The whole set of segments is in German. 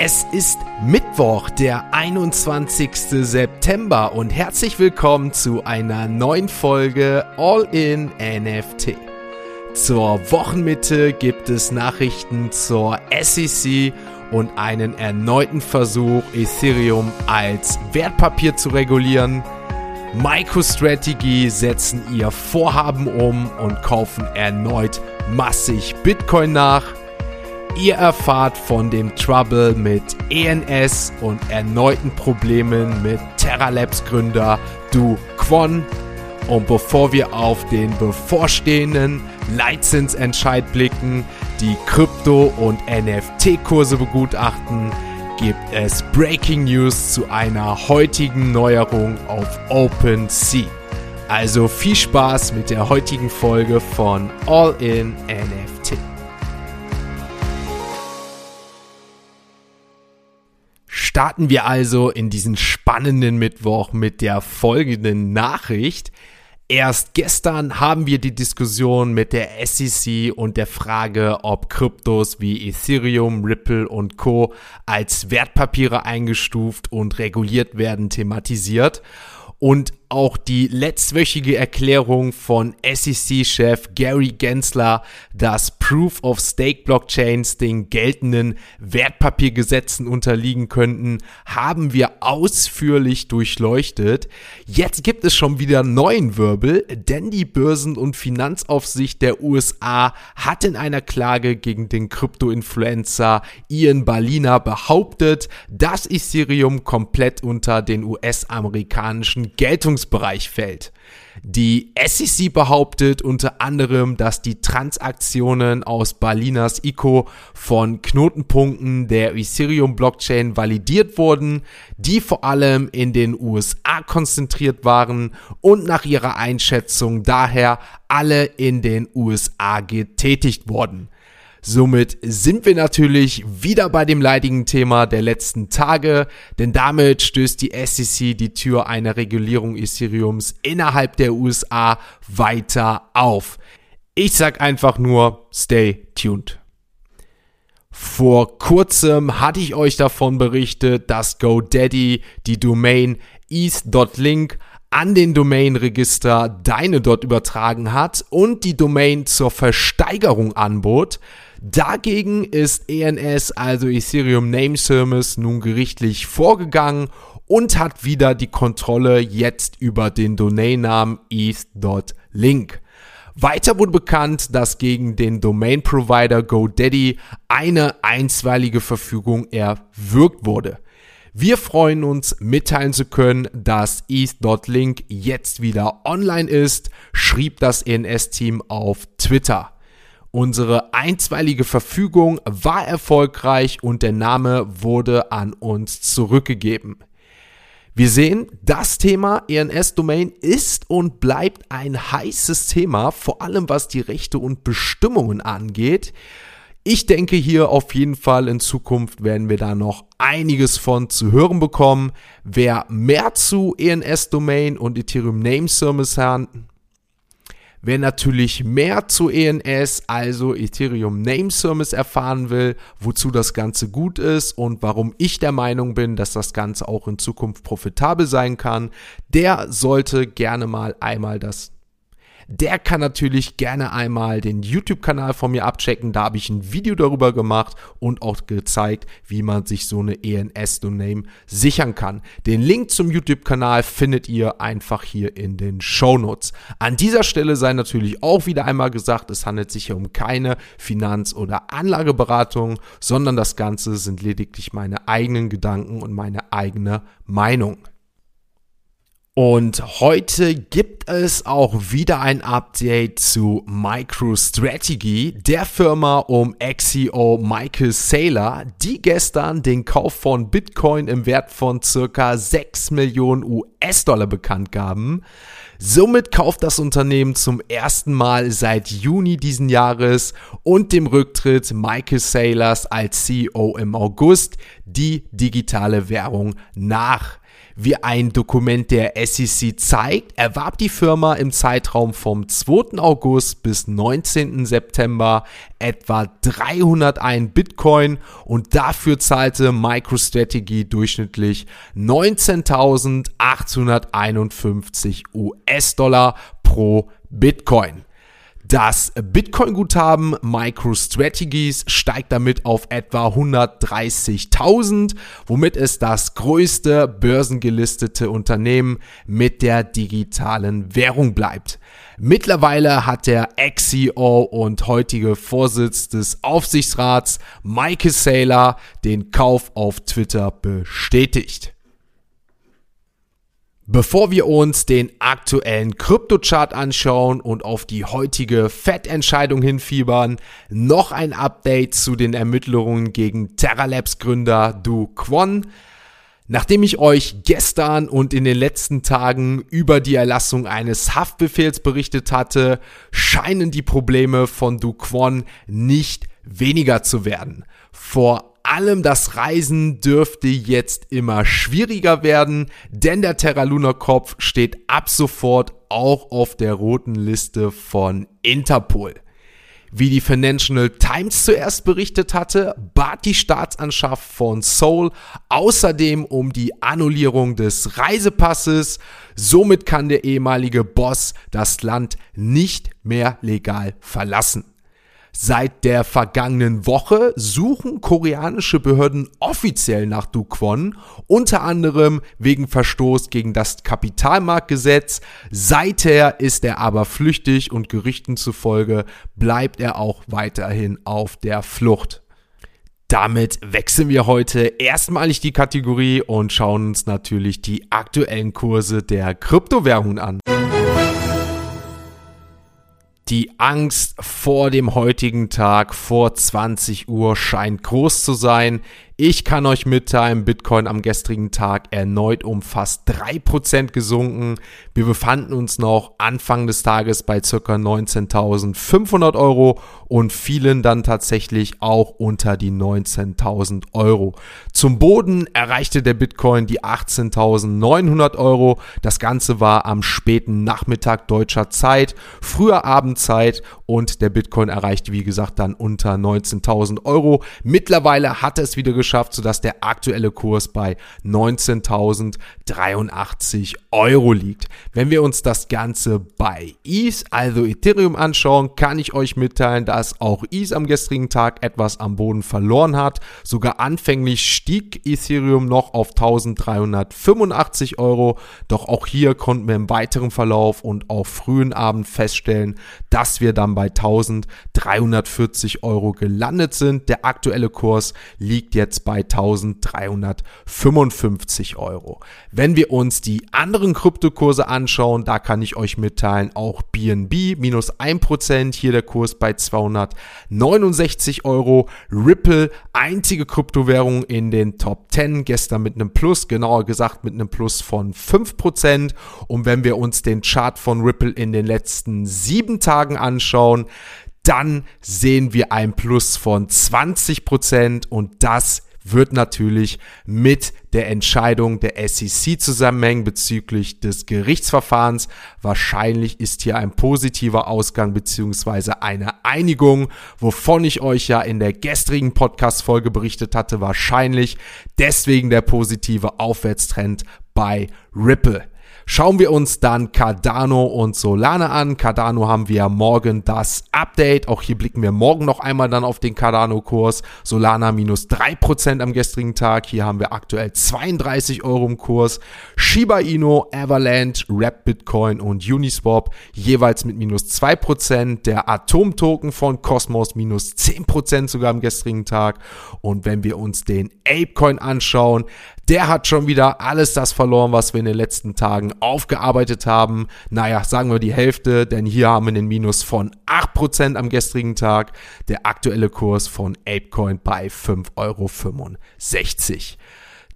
Es ist Mittwoch, der 21. September und herzlich willkommen zu einer neuen Folge All in NFT. Zur Wochenmitte gibt es Nachrichten zur SEC und einen erneuten Versuch, Ethereum als Wertpapier zu regulieren. MicroStrategy setzen ihr Vorhaben um und kaufen erneut massig Bitcoin nach. Ihr erfahrt von dem Trouble mit ENS und erneuten Problemen mit Terra Labs Gründer Du Kwon. Und bevor wir auf den bevorstehenden Leitzinsentscheid blicken, die Krypto- und NFT-Kurse begutachten, gibt es Breaking News zu einer heutigen Neuerung auf OpenSea. Also viel Spaß mit der heutigen Folge von All in NFT. Starten wir also in diesen spannenden Mittwoch mit der folgenden Nachricht. Erst gestern haben wir die Diskussion mit der SEC und der Frage, ob Kryptos wie Ethereum, Ripple und Co als Wertpapiere eingestuft und reguliert werden, thematisiert. Und auch die letztwöchige Erklärung von SEC-Chef Gary Gensler, dass Proof of Stake Blockchains den geltenden Wertpapiergesetzen unterliegen könnten, haben wir ausführlich durchleuchtet. Jetzt gibt es schon wieder neuen Wirbel, denn die Börsen- und Finanzaufsicht der USA hat in einer Klage gegen den Krypto-Influencer Ian Balina behauptet, dass Ethereum komplett unter den US-amerikanischen Geltungs Geltungsbereich fällt. Die SEC behauptet unter anderem, dass die Transaktionen aus Berliners ICO von Knotenpunkten der Ethereum-Blockchain validiert wurden, die vor allem in den USA konzentriert waren und nach ihrer Einschätzung daher alle in den USA getätigt wurden. Somit sind wir natürlich wieder bei dem leidigen Thema der letzten Tage, denn damit stößt die SEC die Tür einer Regulierung Ethereums innerhalb der USA weiter auf. Ich sag einfach nur, stay tuned. Vor kurzem hatte ich euch davon berichtet, dass GoDaddy die Domain east.link an den Domainregister deine dort übertragen hat und die Domain zur Versteigerung anbot. Dagegen ist ENS, also Ethereum Name Service, nun gerichtlich vorgegangen und hat wieder die Kontrolle jetzt über den Domainnamen eth.link. Weiter wurde bekannt, dass gegen den Domain-Provider GoDaddy eine einstweilige Verfügung erwirkt wurde. Wir freuen uns, mitteilen zu können, dass eth.link jetzt wieder online ist, schrieb das ENS-Team auf Twitter. Unsere einstweilige Verfügung war erfolgreich und der Name wurde an uns zurückgegeben. Wir sehen, das Thema ENS-Domain ist und bleibt ein heißes Thema, vor allem was die Rechte und Bestimmungen angeht. Ich denke hier auf jeden Fall in Zukunft werden wir da noch einiges von zu hören bekommen. Wer mehr zu ENS-Domain und Ethereum Name Service Wer natürlich mehr zu ENS, also Ethereum Name Service erfahren will, wozu das Ganze gut ist und warum ich der Meinung bin, dass das Ganze auch in Zukunft profitabel sein kann, der sollte gerne mal einmal das der kann natürlich gerne einmal den YouTube-Kanal von mir abchecken. Da habe ich ein Video darüber gemacht und auch gezeigt, wie man sich so eine ENS-Domain sichern kann. Den Link zum YouTube-Kanal findet ihr einfach hier in den Show Notes. An dieser Stelle sei natürlich auch wieder einmal gesagt, es handelt sich hier um keine Finanz- oder Anlageberatung, sondern das Ganze sind lediglich meine eigenen Gedanken und meine eigene Meinung. Und heute gibt es auch wieder ein Update zu MicroStrategy, der Firma um ex-CEO Michael Saylor, die gestern den Kauf von Bitcoin im Wert von circa 6 Millionen US-Dollar bekannt gaben. Somit kauft das Unternehmen zum ersten Mal seit Juni diesen Jahres und dem Rücktritt Michael Saylors als CEO im August die digitale Währung nach. Wie ein Dokument der SEC zeigt, erwarb die Firma im Zeitraum vom 2. August bis 19. September etwa 301 Bitcoin und dafür zahlte MicroStrategy durchschnittlich 19.851 US-Dollar pro Bitcoin. Das Bitcoin-Guthaben MicroStrategies steigt damit auf etwa 130.000, womit es das größte börsengelistete Unternehmen mit der digitalen Währung bleibt. Mittlerweile hat der Ex-CEO und heutige Vorsitz des Aufsichtsrats Michael Saylor den Kauf auf Twitter bestätigt. Bevor wir uns den aktuellen Kryptochart anschauen und auf die heutige Fettentscheidung hinfiebern, noch ein Update zu den Ermittlungen gegen Terralabs Gründer Du Kwon. Nachdem ich euch gestern und in den letzten Tagen über die Erlassung eines Haftbefehls berichtet hatte, scheinen die Probleme von Du Kwon nicht weniger zu werden. Vor allem das Reisen dürfte jetzt immer schwieriger werden, denn der Terra Luna Kopf steht ab sofort auch auf der roten Liste von Interpol. Wie die Financial Times zuerst berichtet hatte, bat die Staatsanschaft von Seoul außerdem um die Annullierung des Reisepasses. Somit kann der ehemalige Boss das Land nicht mehr legal verlassen. Seit der vergangenen Woche suchen koreanische Behörden offiziell nach Du Kwon, unter anderem wegen Verstoß gegen das Kapitalmarktgesetz. Seither ist er aber flüchtig und Gerüchten zufolge bleibt er auch weiterhin auf der Flucht. Damit wechseln wir heute erstmalig die Kategorie und schauen uns natürlich die aktuellen Kurse der Kryptowährungen an. Die Angst vor dem heutigen Tag vor 20 Uhr scheint groß zu sein. Ich kann euch mitteilen, Bitcoin am gestrigen Tag erneut um fast 3% gesunken. Wir befanden uns noch Anfang des Tages bei ca. 19.500 Euro und fielen dann tatsächlich auch unter die 19.000 Euro. Zum Boden erreichte der Bitcoin die 18.900 Euro. Das Ganze war am späten Nachmittag deutscher Zeit, früher Abendzeit und der Bitcoin erreichte wie gesagt dann unter 19.000 Euro. Mittlerweile hat es wieder geschafft, geschafft, sodass der aktuelle Kurs bei 19.083 Euro liegt. Wenn wir uns das Ganze bei ETH, also Ethereum anschauen, kann ich euch mitteilen, dass auch ETH am gestrigen Tag etwas am Boden verloren hat. Sogar anfänglich stieg Ethereum noch auf 1385 Euro, doch auch hier konnten wir im weiteren Verlauf und auch frühen Abend feststellen, dass wir dann bei 1340 Euro gelandet sind. Der aktuelle Kurs liegt jetzt jetzt bei 1355 Euro. Wenn wir uns die anderen Kryptokurse anschauen, da kann ich euch mitteilen, auch BNB minus 1%, hier der Kurs bei 269 Euro. Ripple, einzige Kryptowährung in den Top 10, gestern mit einem Plus, genauer gesagt mit einem Plus von 5%. Und wenn wir uns den Chart von Ripple in den letzten sieben Tagen anschauen, dann sehen wir ein Plus von 20% und das wird natürlich mit der Entscheidung der SEC zusammenhängen bezüglich des Gerichtsverfahrens. Wahrscheinlich ist hier ein positiver Ausgang beziehungsweise eine Einigung, wovon ich euch ja in der gestrigen Podcast-Folge berichtet hatte. Wahrscheinlich deswegen der positive Aufwärtstrend bei Ripple. Schauen wir uns dann Cardano und Solana an. Cardano haben wir morgen das Update. Auch hier blicken wir morgen noch einmal dann auf den Cardano-Kurs. Solana minus 3% am gestrigen Tag. Hier haben wir aktuell 32 Euro im Kurs. Shiba Inu, Avalanche, Rap Bitcoin und Uniswap jeweils mit minus 2%. Der Atom-Token von Cosmos minus 10% sogar am gestrigen Tag. Und wenn wir uns den Apecoin anschauen, der hat schon wieder alles das verloren, was wir in den letzten Tagen aufgearbeitet haben. Naja, sagen wir die Hälfte, denn hier haben wir einen Minus von 8% am gestrigen Tag. Der aktuelle Kurs von Apecoin bei 5,65 Euro.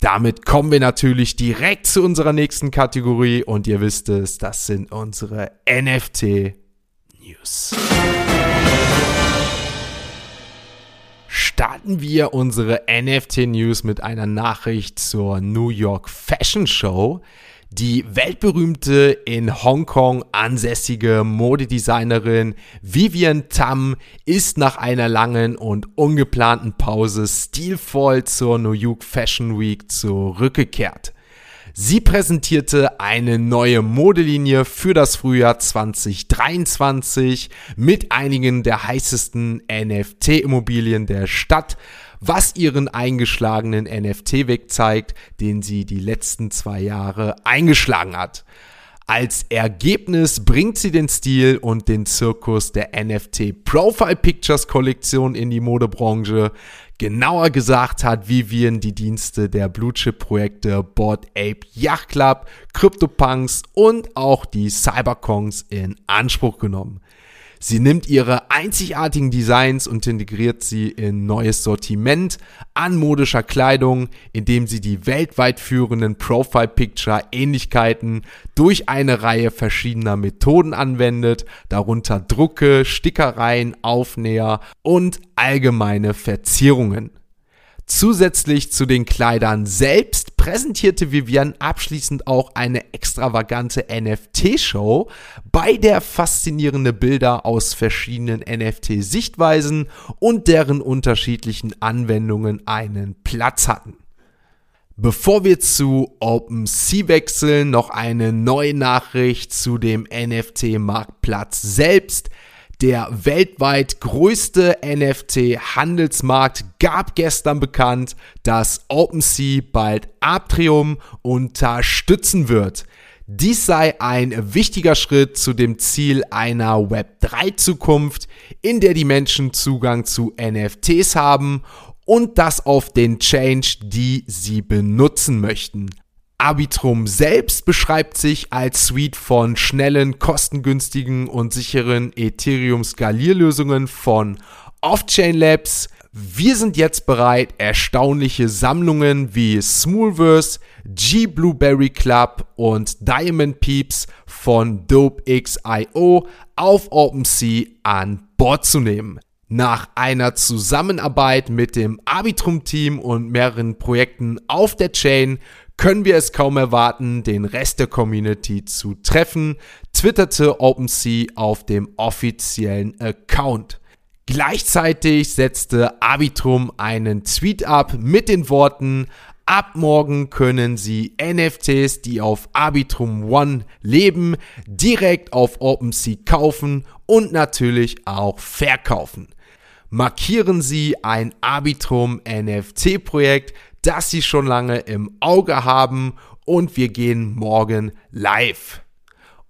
Damit kommen wir natürlich direkt zu unserer nächsten Kategorie und ihr wisst es, das sind unsere NFT News. starten wir unsere NFT-News mit einer Nachricht zur New York Fashion Show. Die weltberühmte in Hongkong ansässige Modedesignerin Vivian Tam ist nach einer langen und ungeplanten Pause stilvoll zur New York Fashion Week zurückgekehrt. Sie präsentierte eine neue Modelinie für das Frühjahr 2023 mit einigen der heißesten NFT-Immobilien der Stadt, was ihren eingeschlagenen NFT-Weg zeigt, den sie die letzten zwei Jahre eingeschlagen hat. Als Ergebnis bringt sie den Stil und den Zirkus der NFT Profile Pictures Kollektion in die Modebranche. Genauer gesagt hat Vivian die Dienste der Blue Chip Projekte Board Ape Yacht Club, CryptoPunks und auch die Cyberkongs in Anspruch genommen. Sie nimmt ihre einzigartigen Designs und integriert sie in neues Sortiment an modischer Kleidung, indem sie die weltweit führenden Profile Picture Ähnlichkeiten durch eine Reihe verschiedener Methoden anwendet, darunter Drucke, Stickereien, Aufnäher und allgemeine Verzierungen. Zusätzlich zu den Kleidern selbst präsentierte Vivian abschließend auch eine extravagante NFT-Show, bei der faszinierende Bilder aus verschiedenen NFT-Sichtweisen und deren unterschiedlichen Anwendungen einen Platz hatten. Bevor wir zu OpenSea wechseln, noch eine neue Nachricht zu dem NFT-Marktplatz selbst. Der weltweit größte NFT-Handelsmarkt gab gestern bekannt, dass OpenSea bald Atrium unterstützen wird. Dies sei ein wichtiger Schritt zu dem Ziel einer Web3-Zukunft, in der die Menschen Zugang zu NFTs haben und das auf den Change, die sie benutzen möchten. Arbitrum selbst beschreibt sich als Suite von schnellen, kostengünstigen und sicheren Ethereum-Skalierlösungen von Off-Chain Labs. Wir sind jetzt bereit, erstaunliche Sammlungen wie Smoothverse, G Blueberry Club und Diamond Peeps von DopeX.io auf OpenSea an Bord zu nehmen. Nach einer Zusammenarbeit mit dem Arbitrum-Team und mehreren Projekten auf der Chain können wir es kaum erwarten, den Rest der Community zu treffen, twitterte OpenSea auf dem offiziellen Account. Gleichzeitig setzte Arbitrum einen Tweet ab mit den Worten, ab morgen können Sie NFTs, die auf Arbitrum One leben, direkt auf OpenSea kaufen und natürlich auch verkaufen. Markieren Sie ein Arbitrum NFT Projekt, das Sie schon lange im Auge haben und wir gehen morgen live.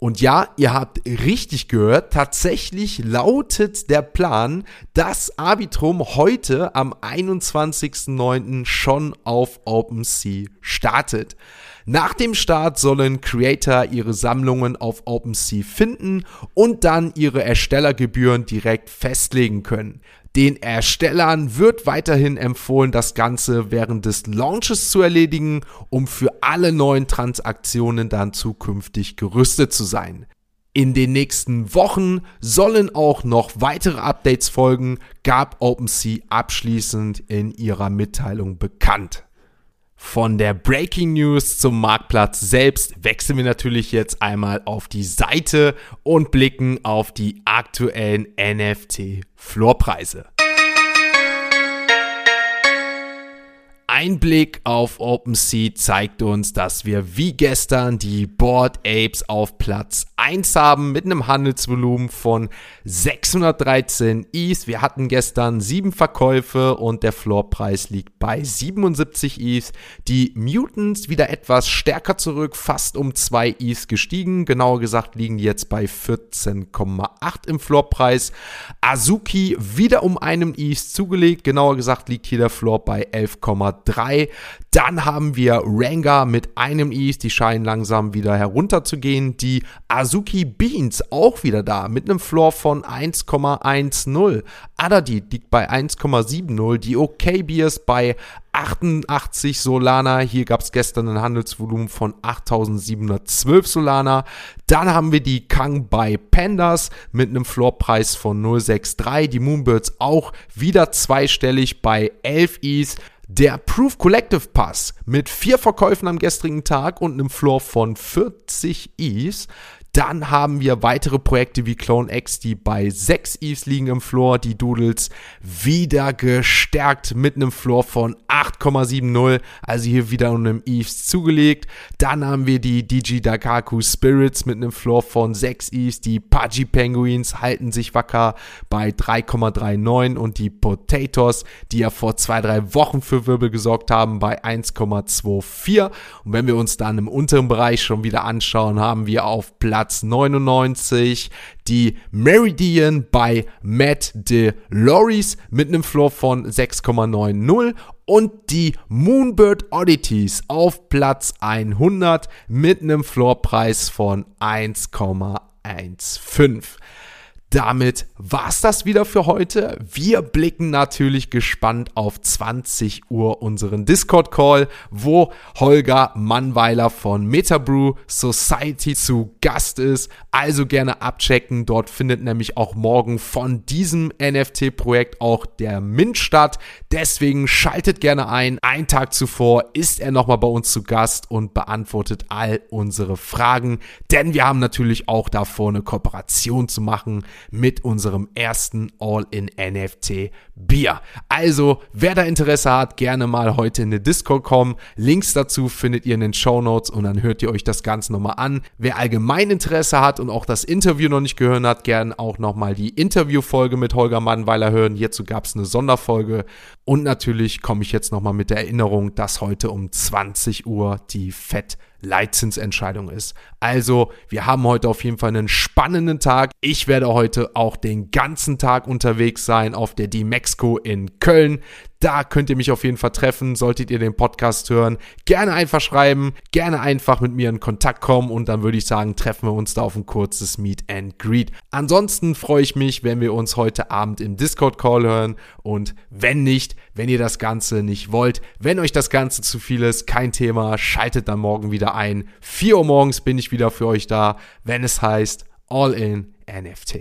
Und ja, ihr habt richtig gehört, tatsächlich lautet der Plan, dass Arbitrum heute am 21.09. schon auf OpenSea startet. Nach dem Start sollen Creator ihre Sammlungen auf OpenSea finden und dann ihre Erstellergebühren direkt festlegen können. Den Erstellern wird weiterhin empfohlen, das Ganze während des Launches zu erledigen, um für alle neuen Transaktionen dann zukünftig gerüstet zu sein. In den nächsten Wochen sollen auch noch weitere Updates folgen, gab OpenSea abschließend in ihrer Mitteilung bekannt. Von der Breaking News zum Marktplatz selbst wechseln wir natürlich jetzt einmal auf die Seite und blicken auf die aktuellen NFT-Floorpreise. Ein Blick auf OpenSea zeigt uns, dass wir wie gestern die Board Apes auf Platz 1 haben mit einem Handelsvolumen von 613 ETH. Wir hatten gestern sieben Verkäufe und der Floorpreis liegt bei 77 ETH. Die Mutants wieder etwas stärker zurück, fast um 2 ETH gestiegen. Genauer gesagt liegen die jetzt bei 14,8 im Floorpreis. Azuki wieder um einen ETH zugelegt. Genauer gesagt liegt hier der Floor bei 11,3 3. Dann haben wir Ranga mit einem Ease, die scheinen langsam wieder herunterzugehen. Die Azuki Beans auch wieder da mit einem Floor von 1,10. Adadi liegt bei 1,70. Die OK Beers bei 88 Solana. Hier gab es gestern ein Handelsvolumen von 8712 Solana. Dann haben wir die Kang bei Pandas mit einem Floorpreis von 063. Die Moonbirds auch wieder zweistellig bei 11 Is. Der Proof Collective Pass mit vier Verkäufen am gestrigen Tag und einem Floor von 40 Is. Dann haben wir weitere Projekte wie Clone X, die bei 6 Eves liegen im Floor. Die Doodles wieder gestärkt mit einem Floor von 8,70. Also hier wieder einem Eves zugelegt. Dann haben wir die DG Dakaku Spirits mit einem Floor von 6 Eves. Die Pudgy Penguins halten sich wacker bei 3,39 und die Potatoes, die ja vor zwei, drei Wochen für Wirbel gesorgt haben, bei 1,24. Und wenn wir uns dann im unteren Bereich schon wieder anschauen, haben wir auf Platz Platz 99 die Meridian bei Matt DeLoris mit einem Floor von 6,90 und die Moonbird Oddities auf Platz 100 mit einem Floorpreis von 1,15 damit war's das wieder für heute. Wir blicken natürlich gespannt auf 20 Uhr unseren Discord-Call, wo Holger Mannweiler von Metabrew Society zu Gast ist. Also gerne abchecken. Dort findet nämlich auch morgen von diesem NFT-Projekt auch der Mint statt. Deswegen schaltet gerne ein. Ein Tag zuvor ist er nochmal bei uns zu Gast und beantwortet all unsere Fragen. Denn wir haben natürlich auch davor eine Kooperation zu machen mit unserem ersten All-in-NFT Bier. Also, wer da Interesse hat, gerne mal heute in den Discord kommen. Links dazu findet ihr in den Show Notes und dann hört ihr euch das Ganze nochmal an. Wer allgemein Interesse hat und auch das Interview noch nicht gehört hat, gerne auch nochmal die Interviewfolge mit Holger Mannweiler hören. Hierzu gab es eine Sonderfolge. Und natürlich komme ich jetzt nochmal mit der Erinnerung, dass heute um 20 Uhr die Fett Leitzinsentscheidung ist. Also, wir haben heute auf jeden Fall einen spannenden Tag. Ich werde heute auch den ganzen Tag unterwegs sein auf der D-Mexco in Köln. Da könnt ihr mich auf jeden Fall treffen, solltet ihr den Podcast hören. Gerne einfach schreiben, gerne einfach mit mir in Kontakt kommen und dann würde ich sagen, treffen wir uns da auf ein kurzes Meet and Greet. Ansonsten freue ich mich, wenn wir uns heute Abend im Discord-Call hören und wenn nicht, wenn ihr das Ganze nicht wollt, wenn euch das Ganze zu viel ist, kein Thema, schaltet dann morgen wieder ein. 4 Uhr morgens bin ich wieder für euch da, wenn es heißt All in NFT.